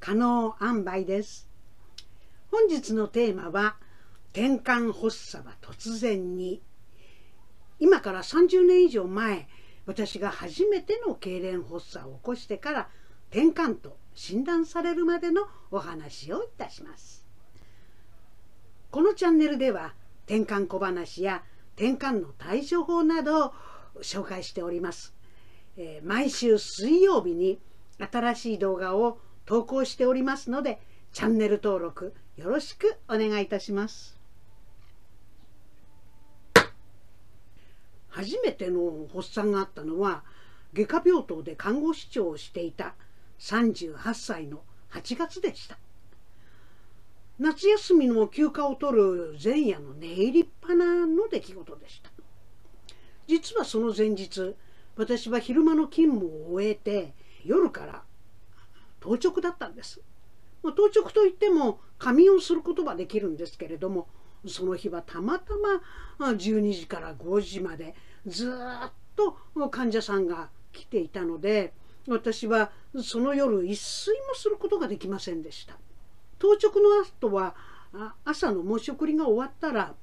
可能塩梅です。本日のテーマは転換発作は突然に。今から30年以上前私が初めての痙攣発作を起こしてから転換と診断されるまでのお話をいたします。このチャンネルでは転換小話や転換の対処法などを紹介しております、えー、毎週水曜日に新しい動画を投稿しておりますのでチャンネル登録よろしくお願いいたします。初めての発作があったのは外科病棟で看護師長をしていた38歳の8月でした。夏休みの休暇を取る前夜の寝入りっぱなの出来事でした。実はその前日私は昼間の勤務を終えて夜から当直だったんです。ま当直といっても仮眠をすることはできるんですけれどもその日はたまたま12時から5時までずっと患者さんが来ていたので私はその夜一睡もすることができませんでした。当直の後は朝の申し送りが終わったら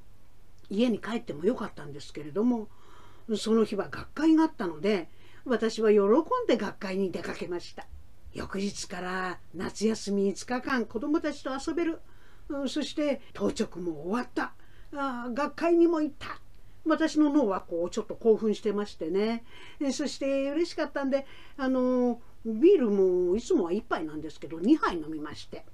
家に帰ってもよかったんですけれどもその日は学会があったので私は喜んで学会に出かけました。翌日から夏休み5日間子供たちと遊べる。うそして当直も終わった。あ学会にも行った。私の脳はこうちょっと興奮してましてね。そして嬉しかったんであのビールもいつもは1杯なんですけど2杯飲みまして。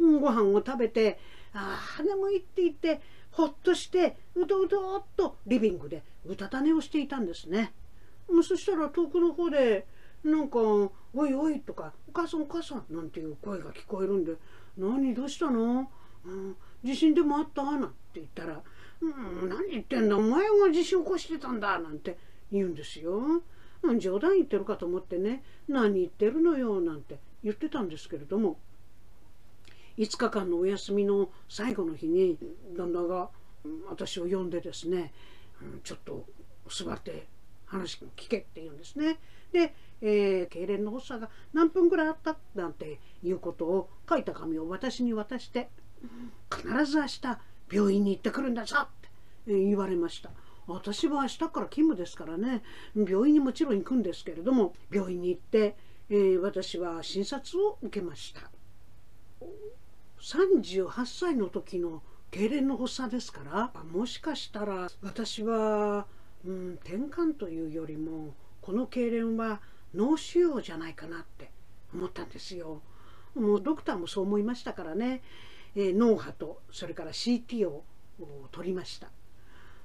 うんご飯を食べてああ眠いって言ってほっとしてうどうどっとリビングでうたた寝をしていたんですね。そしたら遠くの方でなんか「おいおい」とか「お母さんお母さん」なんていう声が聞こえるんで「何どうしたの、うん、地震でもあった?」なんて言ったら「うん、何言ってんだ？お前が地震起こしてたんだ」なんて言うんですよ。冗談言ってるかと思ってね「何言ってるのよ」なんて言ってたんですけれども5日間のお休みの最後の日に旦那が私を呼んでですねちょっと座って話聞けって言うんですね。で、えー、痙攣の発作が何分ぐらいあったなんていうことを書いた紙を私に渡して必ず明日病院に行ってくるんだぞって言われました。私は明日から勤務ですからね病院にもちろん行くんですけれども病院に行って、えー、私は診察を受けました。38歳の時の痙攣の発作ですからもしかしたら私は、うん、転換というよりもこの痙攣は脳腫瘍じゃないかなって思ったんですよ。もうドクターもそう思いましたからね、えー、脳波とそれから CT を取りました。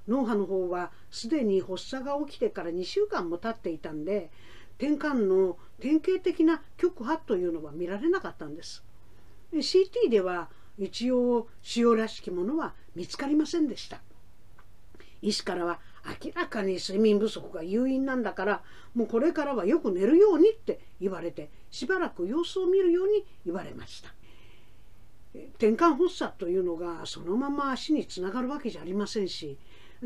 脳波の方はすでに発作が起きてから2週間も経っていたんで転換の典型的な極波というのは見られなかったんです。CT では一応塩らしきものは見つかりませんでした医師からは明らかに睡眠不足が誘因なんだからもうこれからはよく寝るようにって言われてしばらく様子を見るように言われました。転換発作というのがそのまま足につながるわけじゃありませんし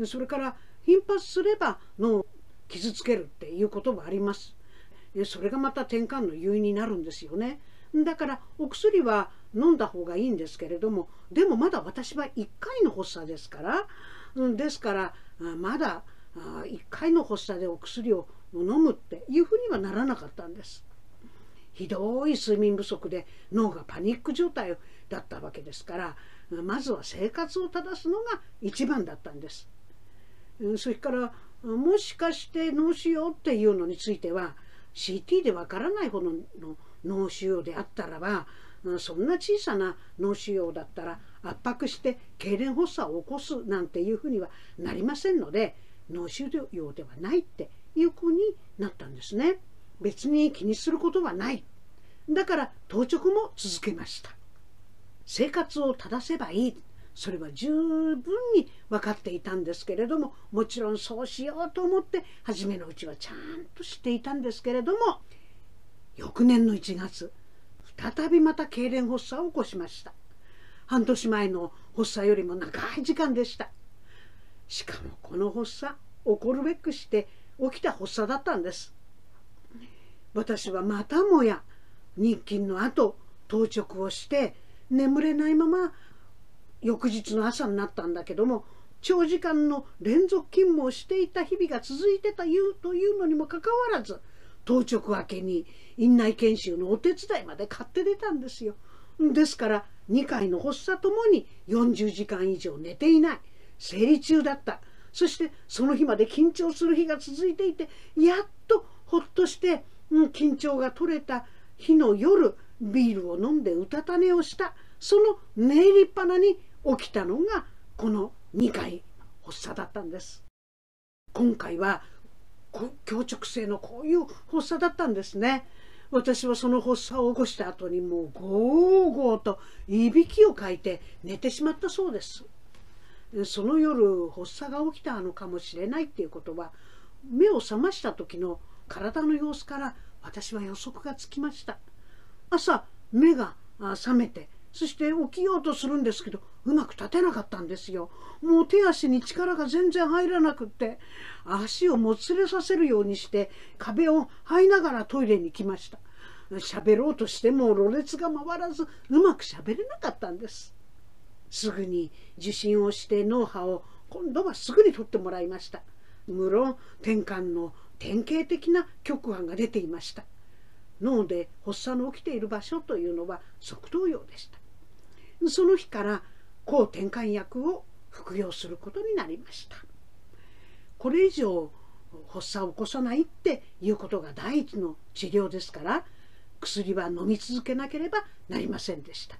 それから頻発すれば脳を傷つけるっていうこともあります。それがまた転換の誘因になるんですよね。だからお薬は飲んだ方がいいんですけれどもでもまだ私は1回の発作ですから、うん、ですからまだ1回の発作でお薬を飲むっていうふうにはならなかったんです。ひどい睡眠不足で脳がパニック状態だったわけですからまずは生活を正すのが一番だったんです。それからもしかして脳腫瘍っていうのについては CT でわからないほどの脳腫瘍であったらばそんな小さな脳腫瘍だったら圧迫して痙攣発作を起こすなんていうふうにはなりませんので脳腫瘍ではないっていうふうになったんですね。別に気にすることはない。だから当直も続けました。生活を正せばいい。それは十分に分かっていたんですけれどももちろんそうしようと思って初めのうちはちゃんと知っていたんですけれども翌年の1月再びまた痙攣発作を起こしました半年前の発作よりも長い時間でしたしかもこの発作起こるべくして起きた発作だったんです私はまたもや日勤の後当直をして眠れないまま翌日の朝になったんだけども長時間の連続勤務をしていた日々が続いてたいうというのにもかかわらず当直明けに院内研修のお手伝いまで買って出たんですよ。ですから2回の発作ともに40時間以上寝ていない生理中だったそしてその日まで緊張する日が続いていてやっとほっとして、うん、緊張が取れた日の夜ビールを飲んでうたた寝をしたその寝入りっぱなに起きたのがこの2回発作だったんです。今回は強直性のこういう発作だったんですね。私はその発作を起こした後にもうゴーゴーといびきをかいて寝てしまったそうです。その夜発作が起きたのかもしれないっていうことは目を覚ました時の体の様子から私は予測がつきました朝目が覚めてそして起きようとするんですけどうまく立てなかったんですよ。もう手足に力が全然入らなくって足をもつれさせるようにして壁を這いながらトイレに来ました。喋ろうとしてもろれつが回らずうまく喋れなかったんです。すぐに受診をして脳波を今度はすぐに取ってもらいました。無論転換の典型的な局案が出ていました。脳で発作の起きている場所というのは側頭葉でした。その日から抗転換薬を服用することになりました。これ以上発作を起こさないっていうことが第一の治療ですから薬は飲み続けなければなりませんでした。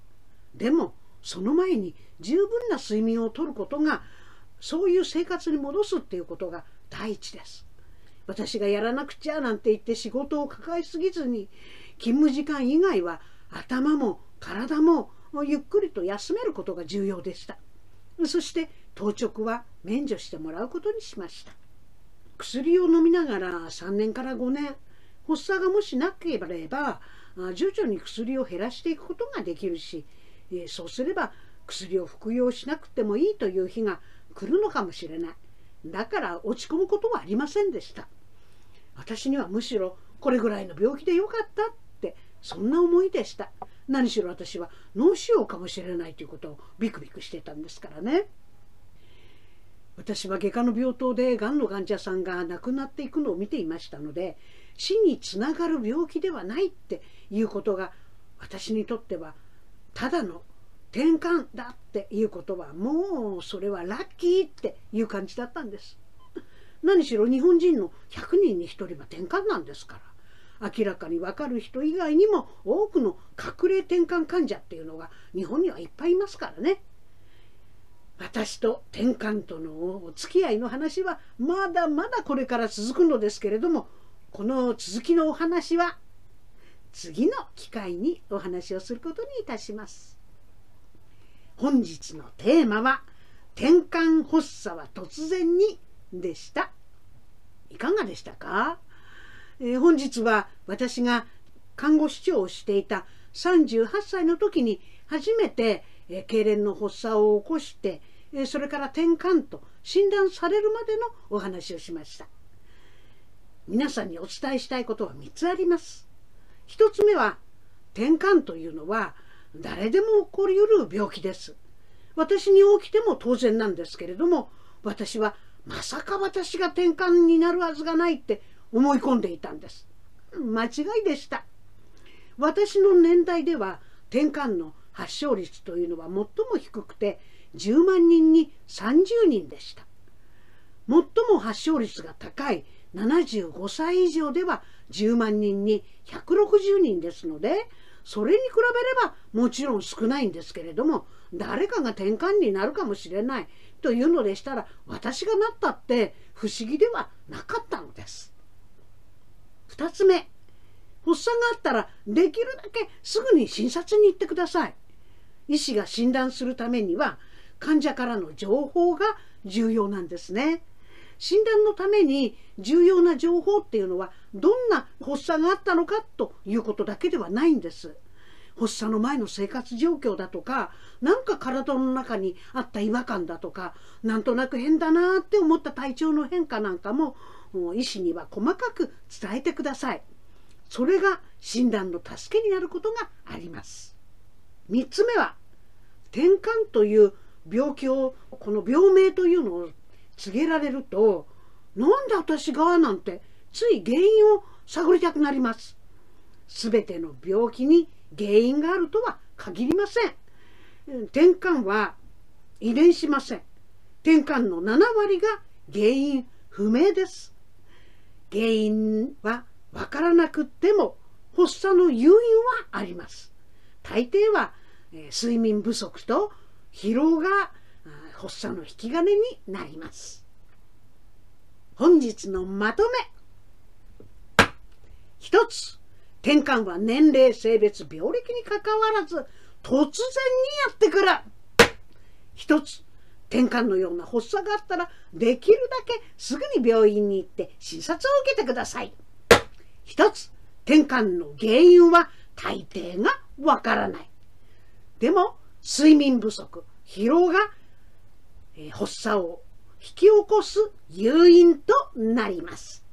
でもその前に十分な睡眠をとることがそういう生活に戻すっていうことが第一です。私がやらなくちゃなんて言って仕事を抱えすぎずに勤務時間以外は頭も体もゆっくりと休めることが重要でした。そして当直は免除してもらうことにしました。薬を飲みながら3年から5年発作がもしなければ徐々に薬を減らしていくことができるしそうすれば薬を服用しなくてもいいという日が来るのかもしれない。だから落ち込むことはありませんでした。私にはむしろこれぐらいの病気でよかったってそんな思いでした。何しろ私は脳腫瘍かもしれないということをビクビクしてたんですからね。私は外科の病棟でがんの患者さんが亡くなっていくのを見ていましたので死につながる病気ではないっていうことが私にとってはただの転換だっていうことはもうそれはラッキーっていう感じだったんです。何しろ日本人の100人に1人は転換なんですから。明らかに分かる人以外にも多くの隠れ転換患者っていうのが日本にはいっぱいいますからね私と転換とのお付き合いの話はまだまだこれから続くのですけれどもこの続きのお話は次の機会にお話をすることにいたします。本日のテーマは転換発作は突然にでした。いかがでしたか、えー、本日は私が看護師長をしていた38歳の時に初めて、えー、痙攣の発作を起こして、えー、それから転換と診断されるまでのお話をしました。皆さんにお伝えしたいことは3つあります。1つ目は転換というのは誰でも起こりうる病気です。私に起きても当然なんですけれども私はまさか私が転換になるはずがないって思い込んでいたんです。間違いでした。私の年代では転換の発症率というのは最も低くて10万人に30人でした。最も発症率が高い75歳以上では10万人に160人ですのでそれに比べればもちろん少ないんですけれども誰かが転換になるかもしれないというのでしたら私がなったって不思議ではなかったのです。2つ目発作があったらできるだけすぐに診察に行ってください。医師が診断するためには患者からの情報が重要なんですね。診断のために重要な情報っていうのはどんな発作があったのかということだけではないんです。発作の前の生活状況だとか何か体の中にあった違和感だとかなんとなく変だなって思った体調の変化なんかも医師には細かく伝えてください。それが診断の助けになることがあります。3つ目は転換という病気をこの病名というのを告げられるとなんで私が？なんてつい原因を探りたくなります。すべての病気に原因があるとは限りません。転換は遺伝しません。転換の7割が原因不明です。原因はわからなくっても発作の誘引はあります。大抵は睡眠不足と疲労が発作の引き金になります。本日のまとめ一つ転換は年齢性別病歴にかかわらず突然にやってくる一つ転換のような発作があったらできるだけすぐに病院に行って診察を受けてください。一つ転換の原因は大抵がわからない。でも睡眠不足疲労が、えー、発作を引き起こす誘因となります。